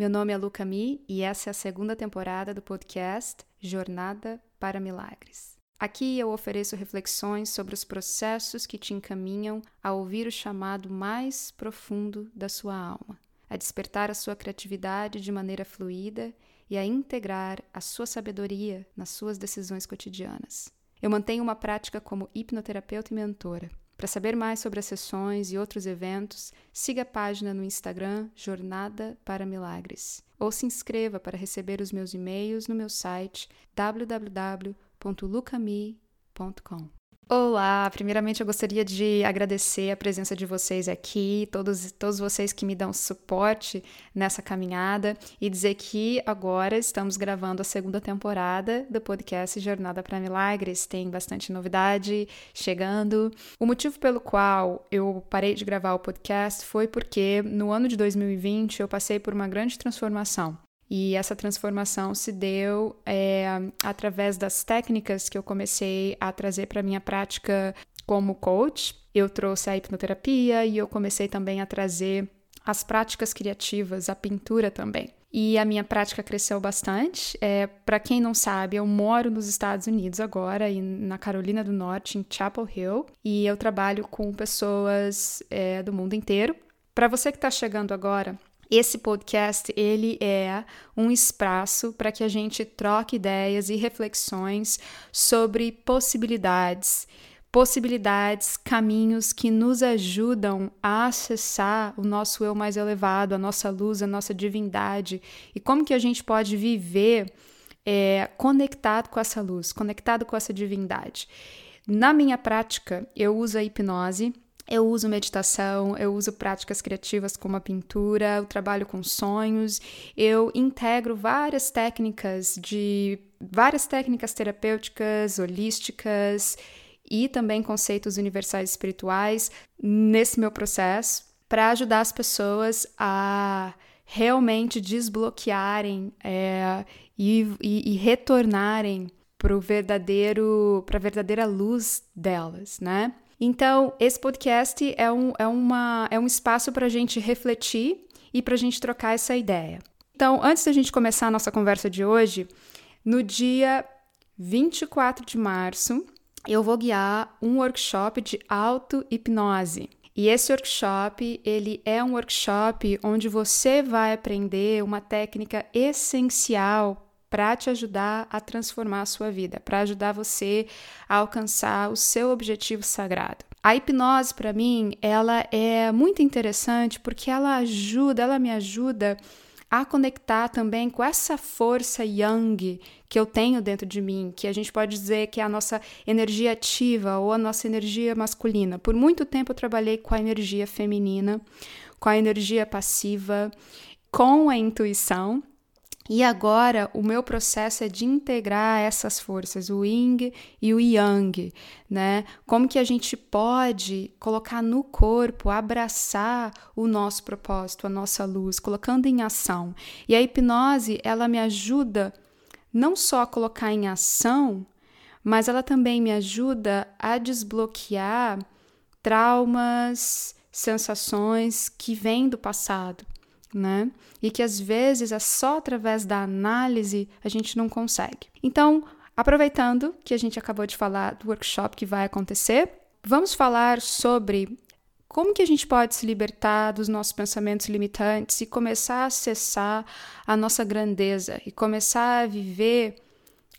Meu nome é Luca Mi e essa é a segunda temporada do podcast Jornada para Milagres. Aqui eu ofereço reflexões sobre os processos que te encaminham a ouvir o chamado mais profundo da sua alma, a despertar a sua criatividade de maneira fluida e a integrar a sua sabedoria nas suas decisões cotidianas. Eu mantenho uma prática como hipnoterapeuta e mentora para saber mais sobre as sessões e outros eventos, siga a página no Instagram Jornada para Milagres ou se inscreva para receber os meus e-mails no meu site www.lucami.com. Olá! Primeiramente eu gostaria de agradecer a presença de vocês aqui, todos, todos vocês que me dão suporte nessa caminhada e dizer que agora estamos gravando a segunda temporada do podcast Jornada para Milagres. Tem bastante novidade chegando. O motivo pelo qual eu parei de gravar o podcast foi porque no ano de 2020 eu passei por uma grande transformação. E essa transformação se deu é, através das técnicas que eu comecei a trazer para minha prática como coach. Eu trouxe a hipnoterapia e eu comecei também a trazer as práticas criativas, a pintura também. E a minha prática cresceu bastante. É, para quem não sabe, eu moro nos Estados Unidos agora, na Carolina do Norte, em Chapel Hill, e eu trabalho com pessoas é, do mundo inteiro. Para você que está chegando agora, esse podcast ele é um espaço para que a gente troque ideias e reflexões sobre possibilidades, possibilidades, caminhos que nos ajudam a acessar o nosso eu mais elevado, a nossa luz, a nossa divindade e como que a gente pode viver é, conectado com essa luz, conectado com essa divindade. Na minha prática, eu uso a hipnose eu uso meditação, eu uso práticas criativas como a pintura, eu trabalho com sonhos, eu integro várias técnicas de várias técnicas terapêuticas, holísticas e também conceitos universais espirituais nesse meu processo para ajudar as pessoas a realmente desbloquearem é, e, e, e retornarem para a verdadeira luz delas, né? Então, esse podcast é um, é uma, é um espaço para a gente refletir e para a gente trocar essa ideia. Então, antes da gente começar a nossa conversa de hoje, no dia 24 de março, eu vou guiar um workshop de auto-hipnose. E esse workshop, ele é um workshop onde você vai aprender uma técnica essencial para te ajudar a transformar a sua vida, para ajudar você a alcançar o seu objetivo sagrado. A hipnose para mim, ela é muito interessante porque ela ajuda, ela me ajuda a conectar também com essa força yang que eu tenho dentro de mim, que a gente pode dizer que é a nossa energia ativa ou a nossa energia masculina. Por muito tempo eu trabalhei com a energia feminina, com a energia passiva, com a intuição e agora o meu processo é de integrar essas forças, o yin e o yang, né? Como que a gente pode colocar no corpo, abraçar o nosso propósito, a nossa luz, colocando em ação. E a hipnose, ela me ajuda não só a colocar em ação, mas ela também me ajuda a desbloquear traumas, sensações que vêm do passado né? E que às vezes é só através da análise a gente não consegue. Então, aproveitando que a gente acabou de falar do workshop que vai acontecer, vamos falar sobre como que a gente pode se libertar dos nossos pensamentos limitantes e começar a acessar a nossa grandeza e começar a viver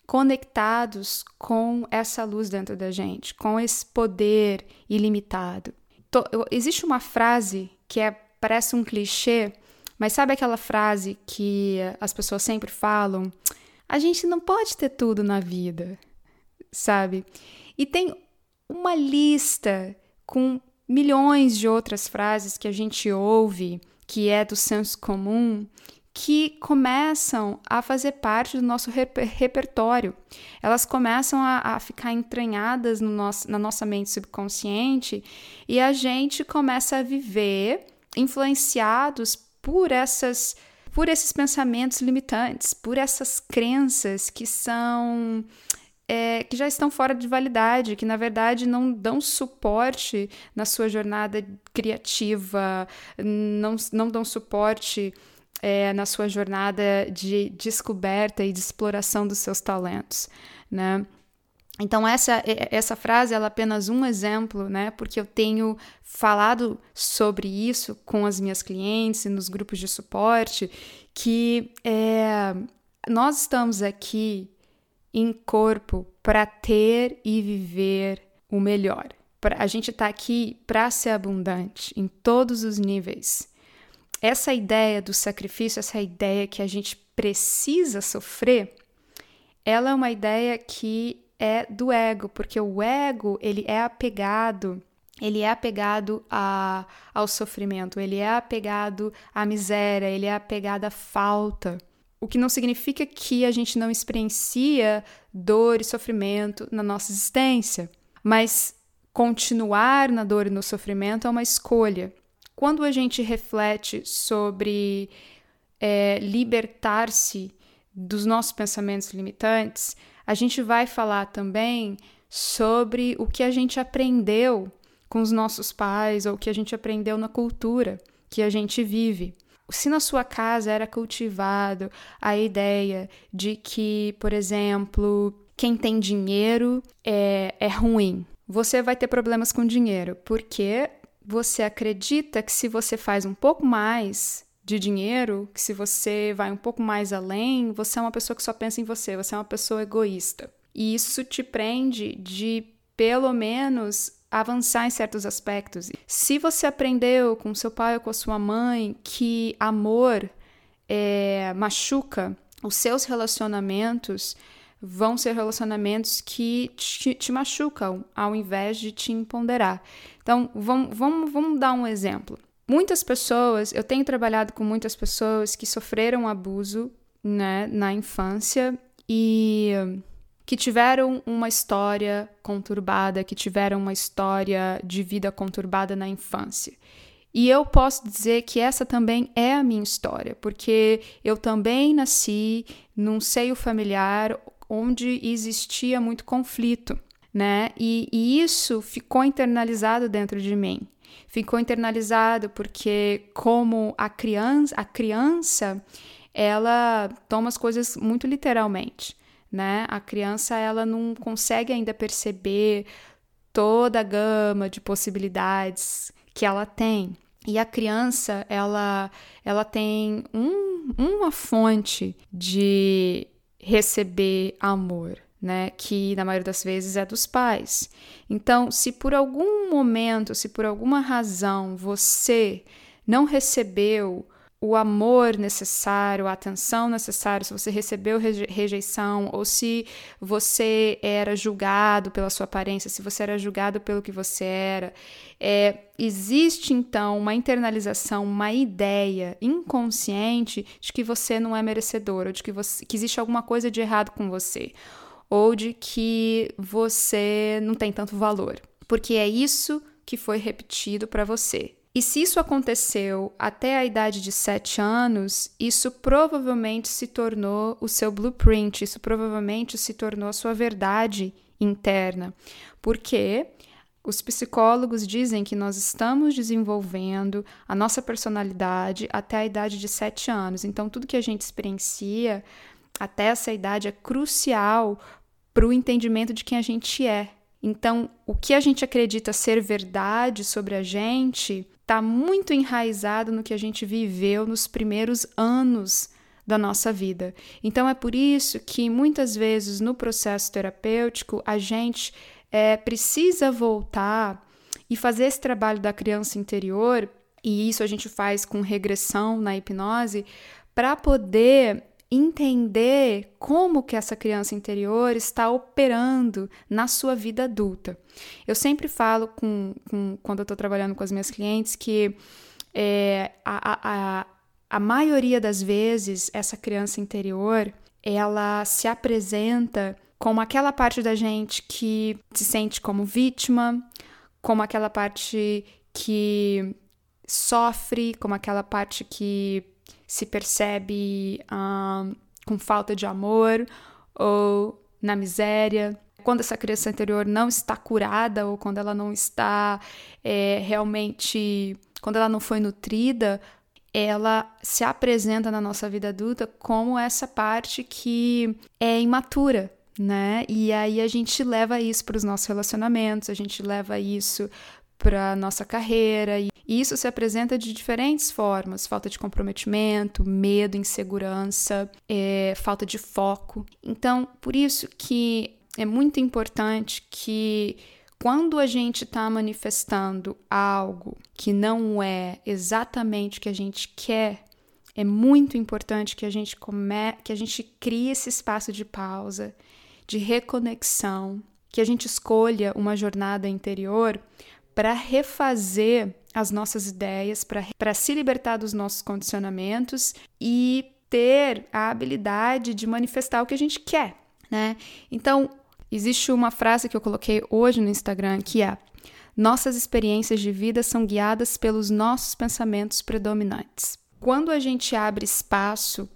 conectados com essa luz dentro da gente, com esse poder ilimitado. existe uma frase que é parece um clichê, mas sabe aquela frase que as pessoas sempre falam? A gente não pode ter tudo na vida, sabe? E tem uma lista com milhões de outras frases que a gente ouve, que é do senso comum, que começam a fazer parte do nosso reper repertório. Elas começam a, a ficar entranhadas no nosso, na nossa mente subconsciente e a gente começa a viver influenciados por essas por esses pensamentos limitantes, por essas crenças que são é, que já estão fora de validade, que na verdade não dão suporte na sua jornada criativa, não, não dão suporte é, na sua jornada de descoberta e de exploração dos seus talentos, né? Então essa essa frase ela é apenas um exemplo, né? Porque eu tenho falado sobre isso com as minhas clientes e nos grupos de suporte que é, nós estamos aqui em corpo para ter e viver o melhor. A gente está aqui para ser abundante em todos os níveis. Essa ideia do sacrifício, essa ideia que a gente precisa sofrer, ela é uma ideia que é do ego, porque o ego ele é apegado ele é apegado a, ao sofrimento, ele é apegado à miséria, ele é apegado à falta. O que não significa que a gente não experiencia dor e sofrimento na nossa existência, mas continuar na dor e no sofrimento é uma escolha. Quando a gente reflete sobre é, libertar-se dos nossos pensamentos limitantes, a gente vai falar também sobre o que a gente aprendeu com os nossos pais ou o que a gente aprendeu na cultura que a gente vive. Se na sua casa era cultivado a ideia de que, por exemplo, quem tem dinheiro é, é ruim, você vai ter problemas com dinheiro, porque você acredita que se você faz um pouco mais de dinheiro, que se você vai um pouco mais além, você é uma pessoa que só pensa em você, você é uma pessoa egoísta. E isso te prende de, pelo menos, avançar em certos aspectos. Se você aprendeu com seu pai ou com a sua mãe que amor é, machuca, os seus relacionamentos vão ser relacionamentos que te, te machucam ao invés de te empoderar. Então, vamos, vamos, vamos dar um exemplo. Muitas pessoas, eu tenho trabalhado com muitas pessoas que sofreram abuso né, na infância e que tiveram uma história conturbada, que tiveram uma história de vida conturbada na infância. E eu posso dizer que essa também é a minha história, porque eu também nasci num seio familiar onde existia muito conflito, né? E, e isso ficou internalizado dentro de mim ficou internalizado porque como a criança, a criança, ela toma as coisas muito literalmente, né? A criança ela não consegue ainda perceber toda a gama de possibilidades que ela tem. E a criança, ela, ela tem um, uma fonte de receber amor, né, que na maioria das vezes é dos pais. Então, se por algum momento, se por alguma razão você não recebeu o amor necessário, a atenção necessária, se você recebeu rejeição ou se você era julgado pela sua aparência, se você era julgado pelo que você era, é, existe então uma internalização, uma ideia inconsciente de que você não é merecedor, ou de que, você, que existe alguma coisa de errado com você ou de que você não tem tanto valor, porque é isso que foi repetido para você. E se isso aconteceu até a idade de 7 anos, isso provavelmente se tornou o seu blueprint, isso provavelmente se tornou a sua verdade interna. Porque os psicólogos dizem que nós estamos desenvolvendo a nossa personalidade até a idade de 7 anos. Então, tudo que a gente experiencia até essa idade é crucial para o entendimento de quem a gente é. Então, o que a gente acredita ser verdade sobre a gente está muito enraizado no que a gente viveu nos primeiros anos da nossa vida. Então, é por isso que muitas vezes no processo terapêutico a gente é, precisa voltar e fazer esse trabalho da criança interior, e isso a gente faz com regressão na hipnose, para poder entender como que essa criança interior está operando na sua vida adulta. Eu sempre falo com, com quando eu estou trabalhando com as minhas clientes que é, a, a, a maioria das vezes essa criança interior ela se apresenta como aquela parte da gente que se sente como vítima, como aquela parte que sofre, como aquela parte que se percebe com falta de amor ou na miséria. Quando essa criança interior não está curada ou quando ela não está é, realmente. quando ela não foi nutrida, ela se apresenta na nossa vida adulta como essa parte que é imatura, né? E aí a gente leva isso para os nossos relacionamentos, a gente leva isso para nossa carreira e isso se apresenta de diferentes formas: falta de comprometimento, medo, insegurança, é, falta de foco. Então, por isso que é muito importante que quando a gente está manifestando algo que não é exatamente o que a gente quer, é muito importante que a gente come, que a gente crie esse espaço de pausa, de reconexão, que a gente escolha uma jornada interior para refazer as nossas ideias, para se libertar dos nossos condicionamentos e ter a habilidade de manifestar o que a gente quer, né? Então, existe uma frase que eu coloquei hoje no Instagram que é: Nossas experiências de vida são guiadas pelos nossos pensamentos predominantes. Quando a gente abre espaço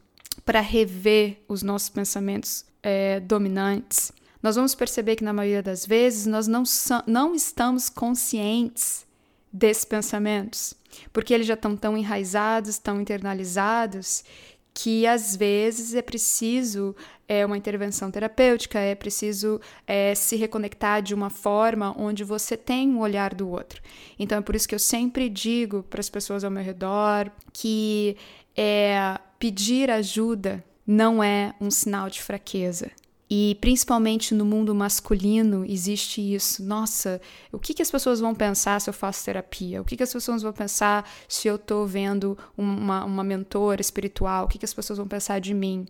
para rever os nossos pensamentos é, dominantes, nós vamos perceber que na maioria das vezes nós não, não estamos conscientes desses pensamentos, porque eles já estão tão enraizados, tão internalizados, que às vezes é preciso é, uma intervenção terapêutica, é preciso é, se reconectar de uma forma onde você tem um olhar do outro. Então é por isso que eu sempre digo para as pessoas ao meu redor que é, pedir ajuda não é um sinal de fraqueza. E principalmente no mundo masculino existe isso. Nossa, o que, que as pessoas vão pensar se eu faço terapia? O que, que as pessoas vão pensar se eu estou vendo uma, uma mentora espiritual? O que, que as pessoas vão pensar de mim?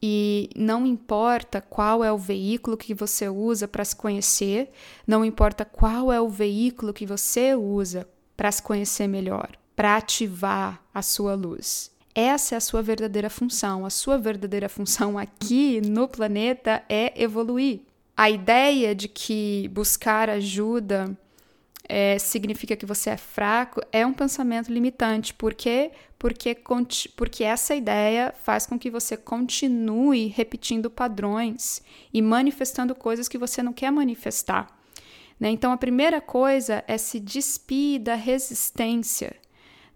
E não importa qual é o veículo que você usa para se conhecer, não importa qual é o veículo que você usa para se conhecer melhor, para ativar a sua luz. Essa é a sua verdadeira função. A sua verdadeira função aqui no planeta é evoluir. A ideia de que buscar ajuda é, significa que você é fraco é um pensamento limitante. Por quê? Porque, porque essa ideia faz com que você continue repetindo padrões e manifestando coisas que você não quer manifestar. Né? Então, a primeira coisa é se despir da resistência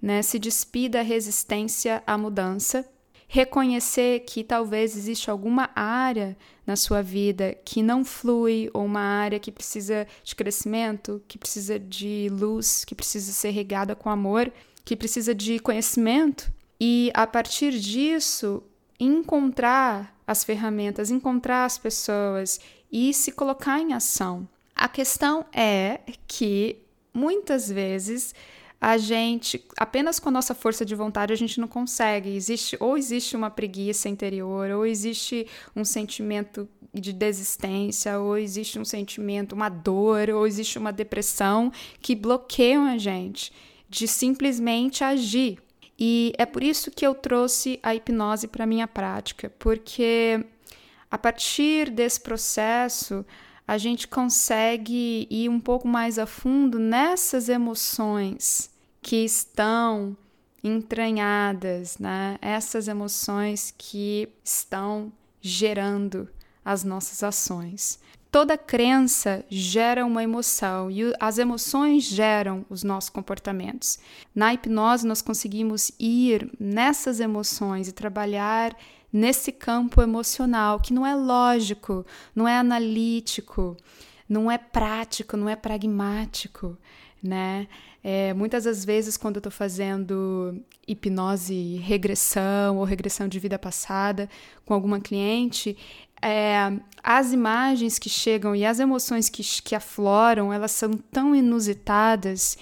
né? Se despir da resistência à mudança, reconhecer que talvez existe alguma área na sua vida que não flui ou uma área que precisa de crescimento, que precisa de luz, que precisa ser regada com amor, que precisa de conhecimento e a partir disso encontrar as ferramentas, encontrar as pessoas e se colocar em ação. A questão é que muitas vezes a gente, apenas com a nossa força de vontade, a gente não consegue. Existe, ou existe uma preguiça interior, ou existe um sentimento de desistência, ou existe um sentimento, uma dor, ou existe uma depressão que bloqueiam a gente de simplesmente agir. E é por isso que eu trouxe a hipnose para minha prática, porque a partir desse processo a gente consegue ir um pouco mais a fundo nessas emoções que estão entranhadas, né? Essas emoções que estão gerando as nossas ações. Toda crença gera uma emoção e as emoções geram os nossos comportamentos. Na hipnose, nós conseguimos ir nessas emoções e trabalhar nesse campo emocional que não é lógico, não é analítico, não é prático, não é pragmático, né? É, muitas das vezes, quando eu estou fazendo hipnose regressão ou regressão de vida passada com alguma cliente, é, as imagens que chegam e as emoções que, que afloram, elas são tão inusitadas.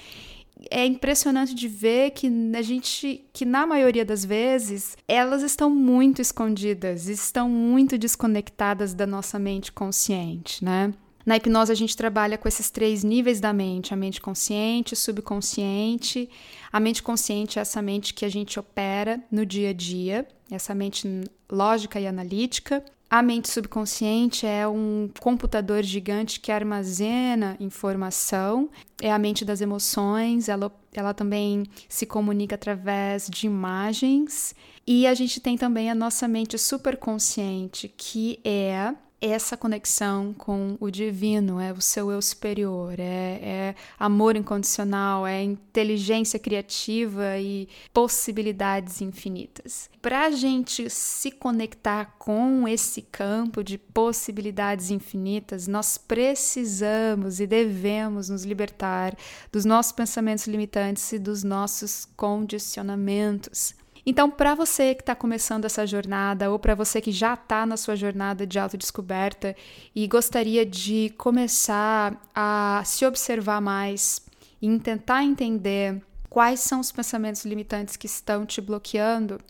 É impressionante de ver que a gente, que na maioria das vezes, elas estão muito escondidas, estão muito desconectadas da nossa mente consciente, né? Na hipnose, a gente trabalha com esses três níveis da mente: a mente consciente, subconsciente. A mente consciente é essa mente que a gente opera no dia a dia, essa mente lógica e analítica. A mente subconsciente é um computador gigante que armazena informação, é a mente das emoções, ela, ela também se comunica através de imagens. E a gente tem também a nossa mente superconsciente, que é essa conexão com o divino, é o seu eu superior, é, é amor incondicional, é inteligência criativa e possibilidades infinitas. Para a gente se conectar com esse campo de possibilidades infinitas, nós precisamos e devemos nos libertar dos nossos pensamentos limitantes e dos nossos condicionamentos. Então, para você que está começando essa jornada, ou para você que já está na sua jornada de autodescoberta e gostaria de começar a se observar mais e tentar entender quais são os pensamentos limitantes que estão te bloqueando,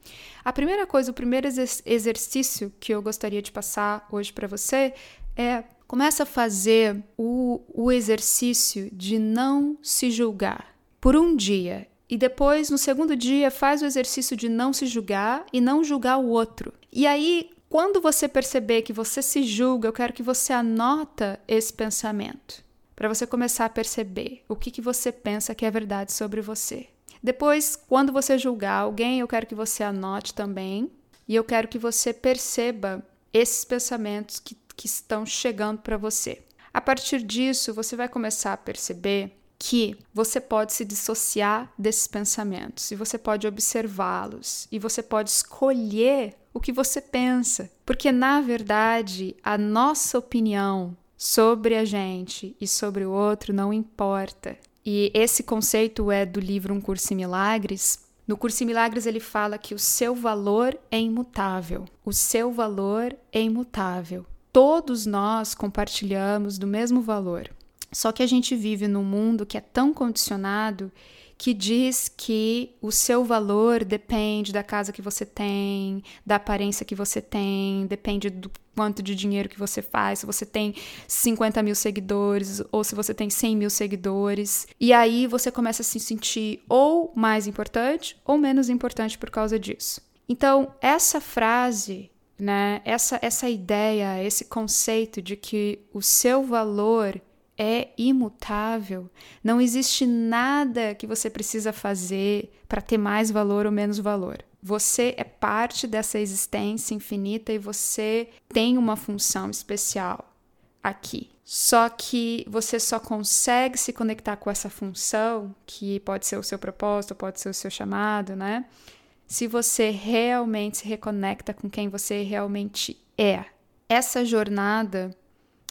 a primeira coisa, o primeiro exercício que eu gostaria de passar hoje para você é começa a fazer o, o exercício de não se julgar por um dia e depois, no segundo dia, faz o exercício de não se julgar e não julgar o outro. E aí, quando você perceber que você se julga, eu quero que você anota esse pensamento, para você começar a perceber o que, que você pensa que é verdade sobre você. Depois, quando você julgar alguém, eu quero que você anote também, e eu quero que você perceba esses pensamentos que, que estão chegando para você. A partir disso, você vai começar a perceber que você pode se dissociar desses pensamentos e você pode observá-los e você pode escolher o que você pensa, porque na verdade a nossa opinião sobre a gente e sobre o outro não importa. E esse conceito é do livro Um Curso em Milagres. No Curso em Milagres ele fala que o seu valor é imutável. O seu valor é imutável. Todos nós compartilhamos do mesmo valor. Só que a gente vive num mundo que é tão condicionado que diz que o seu valor depende da casa que você tem, da aparência que você tem, depende do quanto de dinheiro que você faz, se você tem 50 mil seguidores ou se você tem 100 mil seguidores. E aí você começa a se sentir ou mais importante ou menos importante por causa disso. Então, essa frase, né, essa, essa ideia, esse conceito de que o seu valor é imutável. Não existe nada que você precisa fazer para ter mais valor ou menos valor. Você é parte dessa existência infinita e você tem uma função especial aqui. Só que você só consegue se conectar com essa função, que pode ser o seu propósito, pode ser o seu chamado, né? Se você realmente se reconecta com quem você realmente é. Essa jornada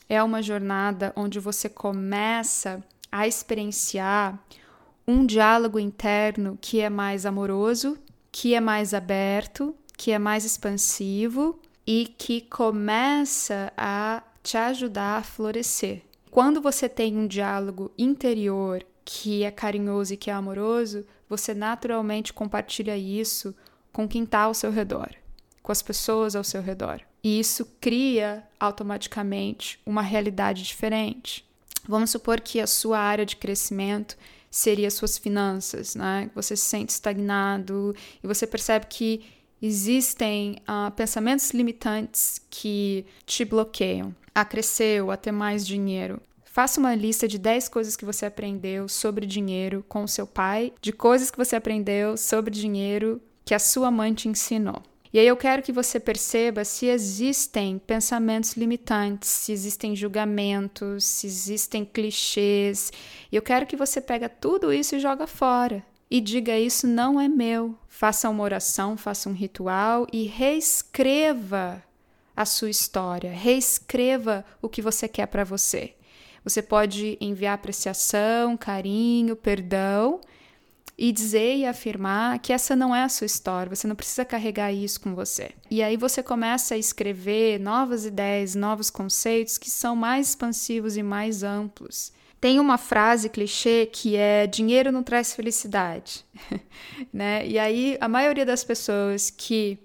é uma jornada onde você começa a experienciar um diálogo interno que é mais amoroso, que é mais aberto, que é mais expansivo e que começa a te ajudar a florescer. Quando você tem um diálogo interior que é carinhoso e que é amoroso, você naturalmente compartilha isso com quem está ao seu redor, com as pessoas ao seu redor. E isso cria automaticamente uma realidade diferente. Vamos supor que a sua área de crescimento seria suas finanças, né? Você se sente estagnado e você percebe que existem uh, pensamentos limitantes que te bloqueiam a crescer ou a ter mais dinheiro. Faça uma lista de 10 coisas que você aprendeu sobre dinheiro com seu pai, de coisas que você aprendeu sobre dinheiro que a sua mãe te ensinou. E aí eu quero que você perceba se existem pensamentos limitantes, se existem julgamentos, se existem clichês. E eu quero que você pega tudo isso e joga fora. E diga isso não é meu. Faça uma oração, faça um ritual e reescreva a sua história, reescreva o que você quer para você. Você pode enviar apreciação, carinho, perdão e dizer e afirmar que essa não é a sua história, você não precisa carregar isso com você. E aí você começa a escrever novas ideias, novos conceitos que são mais expansivos e mais amplos. Tem uma frase clichê que é dinheiro não traz felicidade, né? E aí a maioria das pessoas que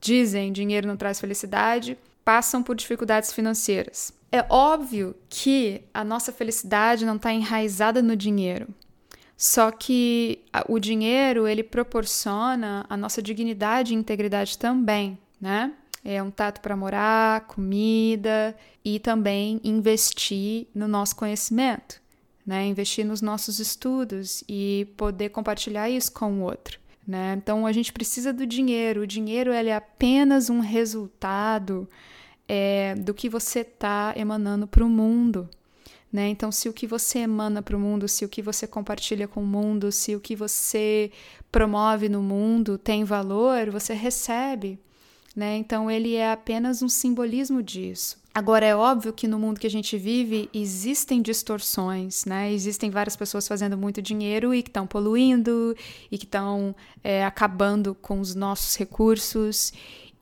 dizem dinheiro não traz felicidade passam por dificuldades financeiras. É óbvio que a nossa felicidade não está enraizada no dinheiro. Só que o dinheiro, ele proporciona a nossa dignidade e integridade também, né? É um tato para morar, comida e também investir no nosso conhecimento, né? Investir nos nossos estudos e poder compartilhar isso com o outro. Né? Então a gente precisa do dinheiro. O dinheiro é apenas um resultado é, do que você está emanando para o mundo. Né? Então, se o que você emana para o mundo, se o que você compartilha com o mundo, se o que você promove no mundo tem valor, você recebe. Né? Então, ele é apenas um simbolismo disso. Agora, é óbvio que no mundo que a gente vive existem distorções, né? Existem várias pessoas fazendo muito dinheiro e que estão poluindo e que estão é, acabando com os nossos recursos.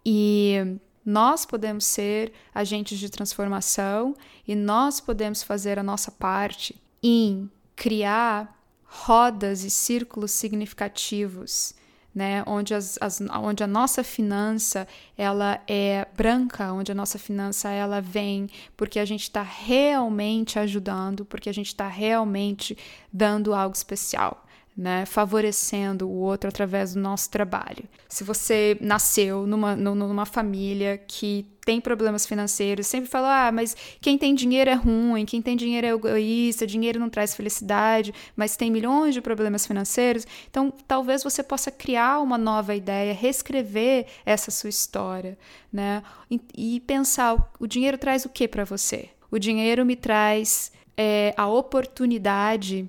E nós podemos ser agentes de transformação e nós podemos fazer a nossa parte em criar rodas e círculos significativos, né? Onde, as, as, onde a nossa finança ela é branca, onde a nossa finança ela vem porque a gente está realmente ajudando, porque a gente está realmente dando algo especial né, favorecendo o outro através do nosso trabalho. Se você nasceu numa, numa família que tem problemas financeiros, sempre fala, ah, mas quem tem dinheiro é ruim, quem tem dinheiro é egoísta, dinheiro não traz felicidade, mas tem milhões de problemas financeiros. Então, talvez você possa criar uma nova ideia, reescrever essa sua história, né? E, e pensar, o dinheiro traz o que para você? O dinheiro me traz é, a oportunidade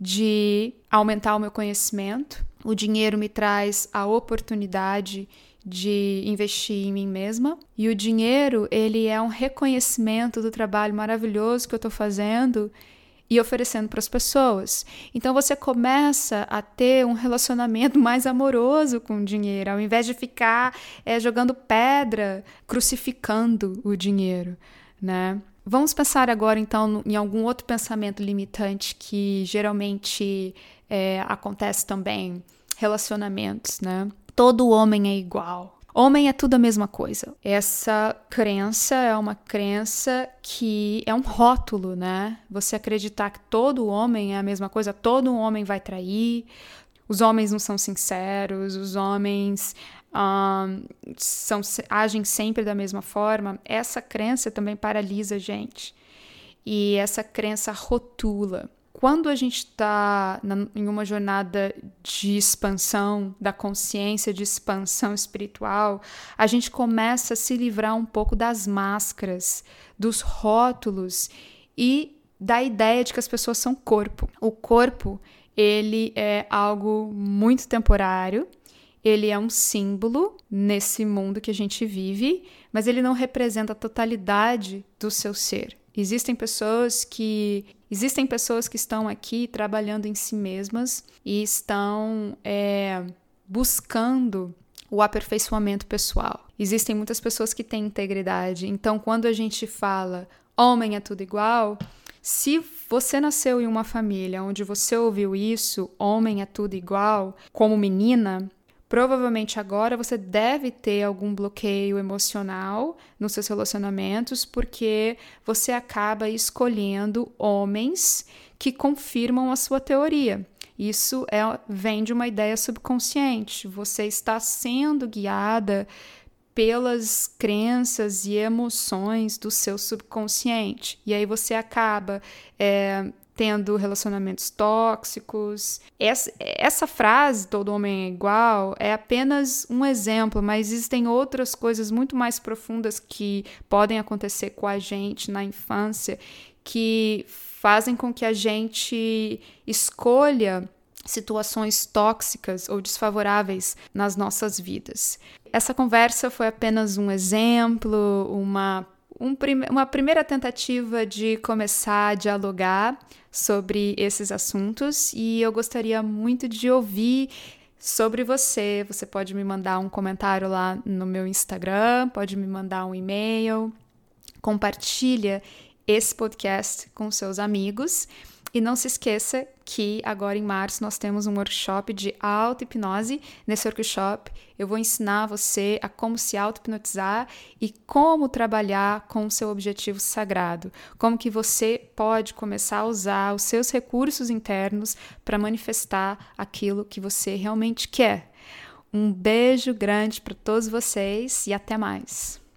de aumentar o meu conhecimento. O dinheiro me traz a oportunidade de investir em mim mesma. E o dinheiro, ele é um reconhecimento do trabalho maravilhoso que eu estou fazendo e oferecendo para as pessoas. Então você começa a ter um relacionamento mais amoroso com o dinheiro, ao invés de ficar é, jogando pedra, crucificando o dinheiro, né? Vamos pensar agora, então, em algum outro pensamento limitante que geralmente é, acontece também. Relacionamentos, né? Todo homem é igual. Homem é tudo a mesma coisa. Essa crença é uma crença que é um rótulo, né? Você acreditar que todo homem é a mesma coisa, todo homem vai trair, os homens não são sinceros, os homens um, são, agem sempre da mesma forma, essa crença também paralisa a gente. E essa crença rotula. Quando a gente está em uma jornada de expansão da consciência, de expansão espiritual, a gente começa a se livrar um pouco das máscaras, dos rótulos e da ideia de que as pessoas são corpo. O corpo, ele é algo muito temporário, ele é um símbolo nesse mundo que a gente vive, mas ele não representa a totalidade do seu ser. Existem pessoas que existem pessoas que estão aqui trabalhando em si mesmas e estão é, buscando o aperfeiçoamento pessoal. Existem muitas pessoas que têm integridade. Então, quando a gente fala homem é tudo igual, se você nasceu em uma família onde você ouviu isso, homem é tudo igual, como menina, Provavelmente agora você deve ter algum bloqueio emocional nos seus relacionamentos, porque você acaba escolhendo homens que confirmam a sua teoria. Isso é, vem de uma ideia subconsciente. Você está sendo guiada pelas crenças e emoções do seu subconsciente. E aí você acaba é, tendo relacionamentos tóxicos. Essa, essa frase, todo homem é igual, é apenas um exemplo, mas existem outras coisas muito mais profundas que podem acontecer com a gente na infância que fazem com que a gente escolha situações tóxicas ou desfavoráveis nas nossas vidas. Essa conversa foi apenas um exemplo, uma um uma primeira tentativa de começar a dialogar sobre esses assuntos e eu gostaria muito de ouvir sobre você. Você pode me mandar um comentário lá no meu Instagram, pode me mandar um e-mail. Compartilha esse podcast com seus amigos. E não se esqueça que agora em março nós temos um workshop de auto-hipnose. Nesse workshop eu vou ensinar você a como se auto-hipnotizar e como trabalhar com o seu objetivo sagrado. Como que você pode começar a usar os seus recursos internos para manifestar aquilo que você realmente quer. Um beijo grande para todos vocês e até mais.